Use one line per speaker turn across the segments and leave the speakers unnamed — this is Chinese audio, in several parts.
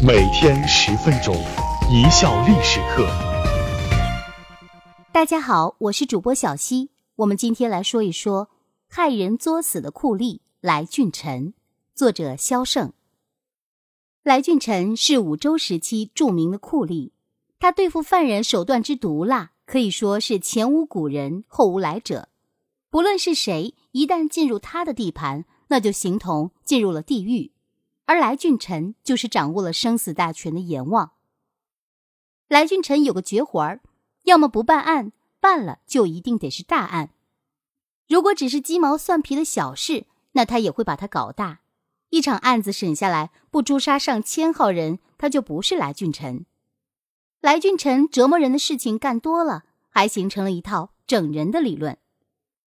每天十分钟，一笑历史课。
大家好，我是主播小溪。我们今天来说一说害人作死的酷吏来俊臣。作者萧胜。来俊臣是武周时期著名的酷吏，他对付犯人手段之毒辣，可以说是前无古人后无来者。不论是谁，一旦进入他的地盘，那就形同进入了地狱。而来俊臣就是掌握了生死大权的阎王。来俊臣有个绝活儿，要么不办案，办了就一定得是大案。如果只是鸡毛蒜皮的小事，那他也会把它搞大。一场案子审下来，不诛杀上千号人，他就不是来俊臣。来俊臣折磨人的事情干多了，还形成了一套整人的理论。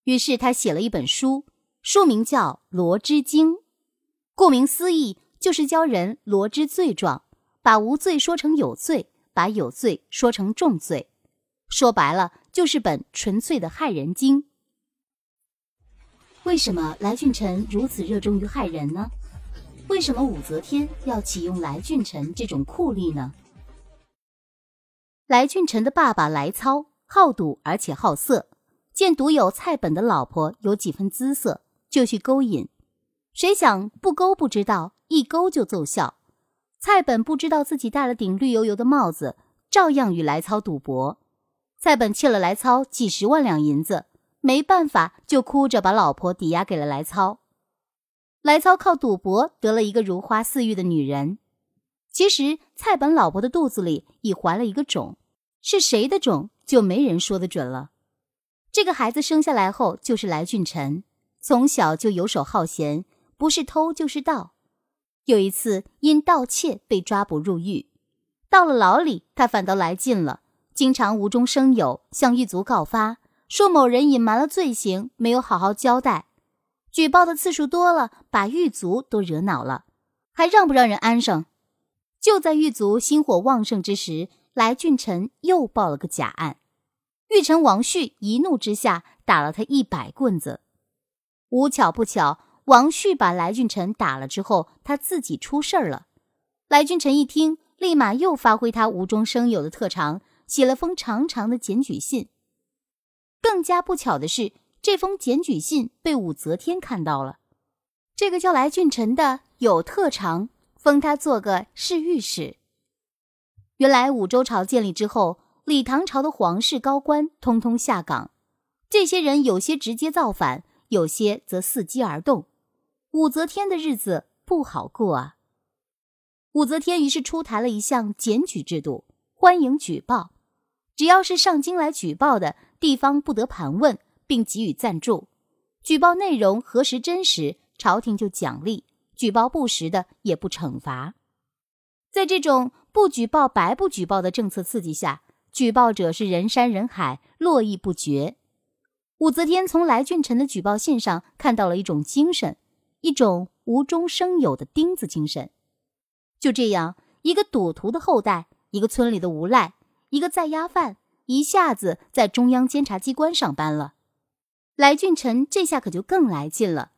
于是他写了一本书，书名叫《罗织经》，顾名思义。就是教人罗织罪状，把无罪说成有罪，把有罪说成重罪。说白了，就是本纯粹的害人经。为什么来俊臣如此热衷于害人呢？为什么武则天要启用来俊臣这种酷吏呢？来俊臣的爸爸来操好赌而且好色，见独有蔡本的老婆有几分姿色，就去勾引。谁想不勾不知道。一勾就奏效，蔡本不知道自己戴了顶绿油油的帽子，照样与来操赌博。蔡本欠了来操几十万两银子，没办法，就哭着把老婆抵押给了来操。来操靠赌博得了一个如花似玉的女人。其实蔡本老婆的肚子里已怀了一个种，是谁的种就没人说得准了。这个孩子生下来后就是来俊臣，从小就游手好闲，不是偷就是盗。有一次，因盗窃被抓捕入狱，到了牢里，他反倒来劲了，经常无中生有，向狱卒告发，说某人隐瞒了罪行，没有好好交代。举报的次数多了，把狱卒都惹恼了，还让不让人安生？就在狱卒心火旺盛之时，来俊臣又报了个假案，狱臣王旭一怒之下打了他一百棍子。无巧不巧。王旭把来俊臣打了之后，他自己出事儿了。来俊臣一听，立马又发挥他无中生有的特长，写了封长长的检举信。更加不巧的是，这封检举信被武则天看到了。这个叫来俊臣的有特长，封他做个侍御史。原来武周朝建立之后，李唐朝的皇室高官通通下岗，这些人有些直接造反，有些则伺机而动。武则天的日子不好过啊！武则天于是出台了一项检举制度，欢迎举报，只要是上京来举报的，地方不得盘问，并给予赞助。举报内容核实真实，朝廷就奖励；举报不实的，也不惩罚。在这种不举报白不举报的政策刺激下，举报者是人山人海，络绎不绝。武则天从来俊臣的举报信上看到了一种精神。一种无中生有的钉子精神，就这样，一个赌徒的后代，一个村里的无赖，一个在押犯，一下子在中央监察机关上班了。来俊臣这下可就更来劲了，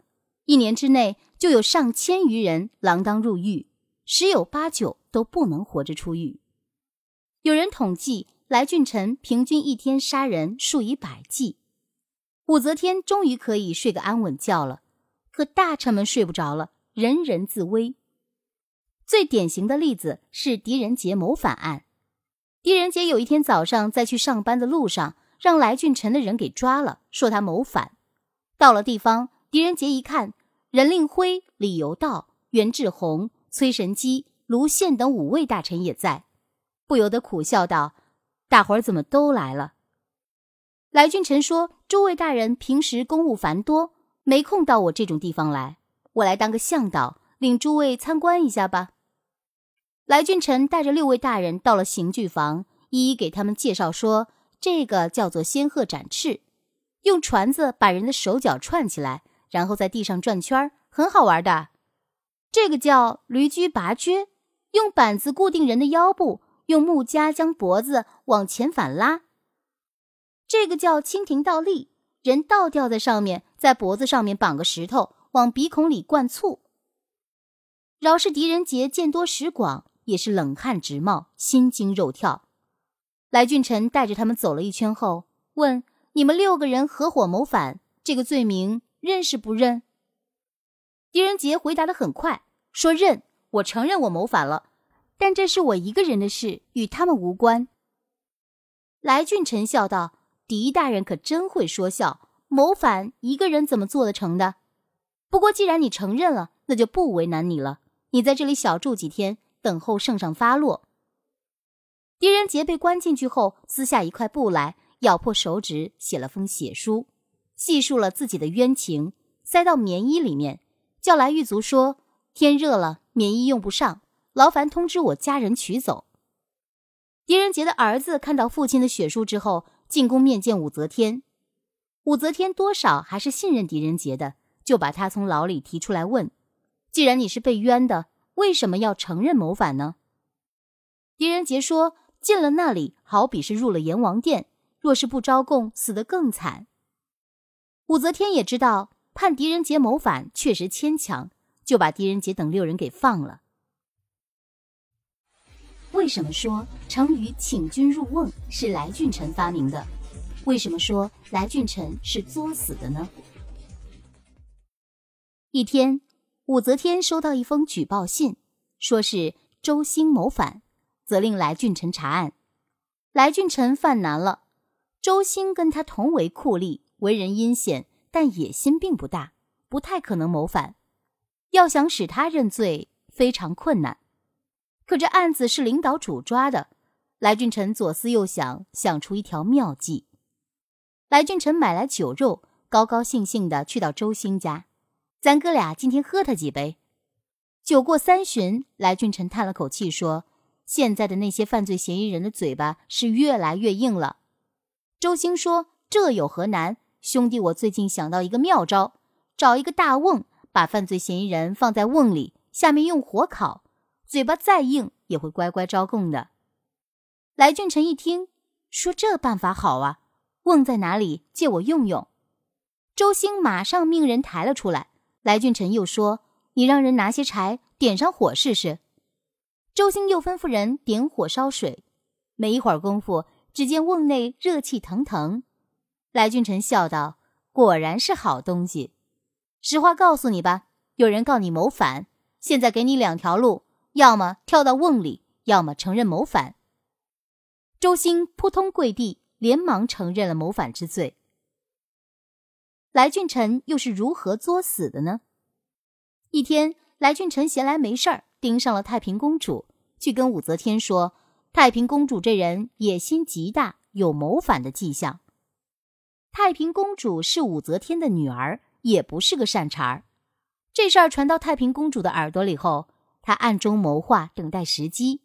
一年之内就有上千余人锒铛入狱，十有八九都不能活着出狱。有人统计，来俊臣平均一天杀人数以百计。武则天终于可以睡个安稳觉了。可大臣们睡不着了，人人自危。最典型的例子是狄仁杰谋反案。狄仁杰有一天早上在去上班的路上，让来俊臣的人给抓了，说他谋反。到了地方，狄仁杰一看，任令辉、李由道、袁志宏、崔神基、卢宪等五位大臣也在，不由得苦笑道：“大伙儿怎么都来了？”来俊臣说：“诸位大人平时公务繁多。”没空到我这种地方来，我来当个向导，领诸位参观一下吧。来俊臣带着六位大人到了刑具房，一一给他们介绍说：“这个叫做仙鹤展翅，用船子把人的手脚串起来，然后在地上转圈很好玩的。这个叫驴驹拔橛，用板子固定人的腰部，用木夹将脖子往前反拉。这个叫蜻蜓倒立。”人倒吊在上面，在脖子上面绑个石头，往鼻孔里灌醋。饶是狄仁杰见多识广，也是冷汗直冒，心惊肉跳。来俊臣带着他们走了一圈后，问：“你们六个人合伙谋反，这个罪名认是不认？”狄仁杰回答的很快，说：“认，我承认我谋反了，但这是我一个人的事，与他们无关。”来俊臣笑道：“狄大人可真会说笑，谋反一个人怎么做得成的？不过既然你承认了，那就不为难你了。你在这里小住几天，等候圣上发落。”狄仁杰被关进去后，撕下一块布来，咬破手指，写了封血书，细述了自己的冤情，塞到棉衣里面，叫来狱卒说：“天热了，棉衣用不上，劳烦通知我家人取走。”狄仁杰的儿子看到父亲的血书之后，进宫面见武则天。武则天多少还是信任狄仁杰的，就把他从牢里提出来问：“既然你是被冤的，为什么要承认谋反呢？”狄仁杰说。进了那里，好比是入了阎王殿。若是不招供，死得更惨。武则天也知道判狄仁杰谋反确实牵强，就把狄仁杰等六人给放了。为什么说成语“请君入瓮”是来俊臣发明的？为什么说来俊臣是作死的呢？一天，武则天收到一封举报信，说是周兴谋反。责令来俊臣查案，来俊臣犯难了。周兴跟他同为酷吏，为人阴险，但野心并不大，不太可能谋反。要想使他认罪，非常困难。可这案子是领导主抓的，来俊臣左思右想，想出一条妙计。来俊臣买来酒肉，高高兴兴的去到周兴家，咱哥俩今天喝他几杯。酒过三巡，来俊臣叹了口气说。现在的那些犯罪嫌疑人的嘴巴是越来越硬了。周兴说：“这有何难？兄弟，我最近想到一个妙招，找一个大瓮，把犯罪嫌疑人放在瓮里，下面用火烤，嘴巴再硬也会乖乖招供的。”来俊臣一听，说：“这办法好啊！瓮在哪里？借我用用。”周兴马上命人抬了出来。来俊臣又说：“你让人拿些柴，点上火试试。”周兴又吩咐人点火烧水，没一会儿功夫，只见瓮内热气腾腾。来俊臣笑道：“果然是好东西。实话告诉你吧，有人告你谋反，现在给你两条路：要么跳到瓮里，要么承认谋反。”周兴扑通跪地，连忙承认了谋反之罪。来俊臣又是如何作死的呢？一天，来俊臣闲来没事儿。盯上了太平公主，去跟武则天说：“太平公主这人野心极大，有谋反的迹象。”太平公主是武则天的女儿，也不是个善茬儿。这事儿传到太平公主的耳朵里后，她暗中谋划，等待时机。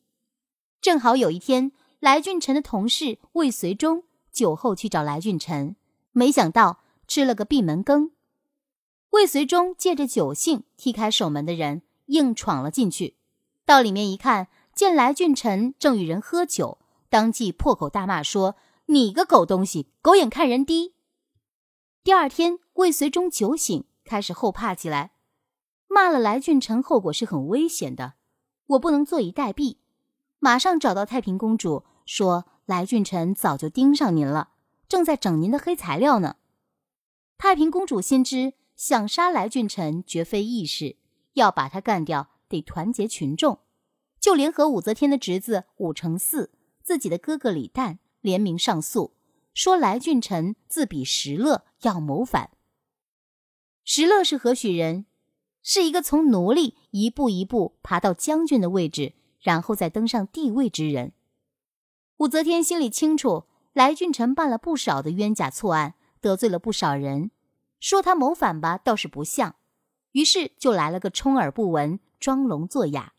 正好有一天，来俊臣的同事魏随忠酒后去找来俊臣，没想到吃了个闭门羹。魏随忠借着酒兴，踢开守门的人。硬闯了进去，到里面一看，见来俊臣正与人喝酒，当即破口大骂说：“你个狗东西，狗眼看人低！”第二天，魏随忠酒醒，开始后怕起来，骂了来俊臣，后果是很危险的，我不能坐以待毙，马上找到太平公主，说：“来俊臣早就盯上您了，正在整您的黑材料呢。”太平公主心知想杀来俊臣绝非易事。要把他干掉，得团结群众，就联合武则天的侄子武承嗣、自己的哥哥李旦联名上诉，说来俊臣自比石勒，要谋反。石勒是何许人？是一个从奴隶一步一步爬到将军的位置，然后再登上帝位之人。武则天心里清楚，来俊臣办了不少的冤假错案，得罪了不少人，说他谋反吧，倒是不像。于是就来了个充耳不闻，装聋作哑。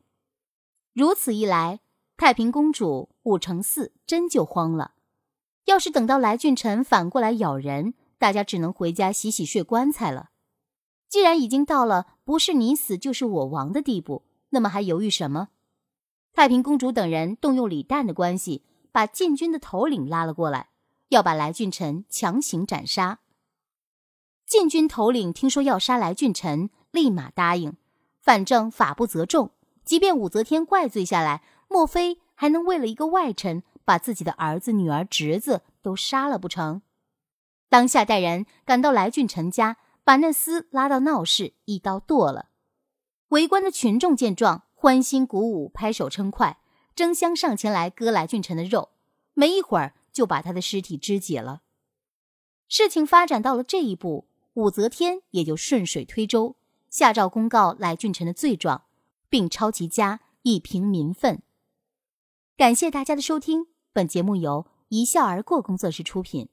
如此一来，太平公主武承嗣真就慌了。要是等到来俊臣反过来咬人，大家只能回家洗洗睡棺材了。既然已经到了不是你死就是我亡的地步，那么还犹豫什么？太平公主等人动用李旦的关系，把禁军的头领拉了过来，要把来俊臣强行斩杀。禁军头领听说要杀来俊臣。立马答应，反正法不责众，即便武则天怪罪下来，莫非还能为了一个外臣，把自己的儿子、女儿、侄子都杀了不成？当下带人赶到来俊臣家，把那厮拉到闹市，一刀剁了。围观的群众见状，欢欣鼓舞，拍手称快，争相上前来割来俊臣的肉。没一会儿，就把他的尸体肢解了。事情发展到了这一步，武则天也就顺水推舟，下诏公告来俊臣的罪状，并抄其家以平民愤。感谢大家的收听，本节目由一笑而过工作室出品。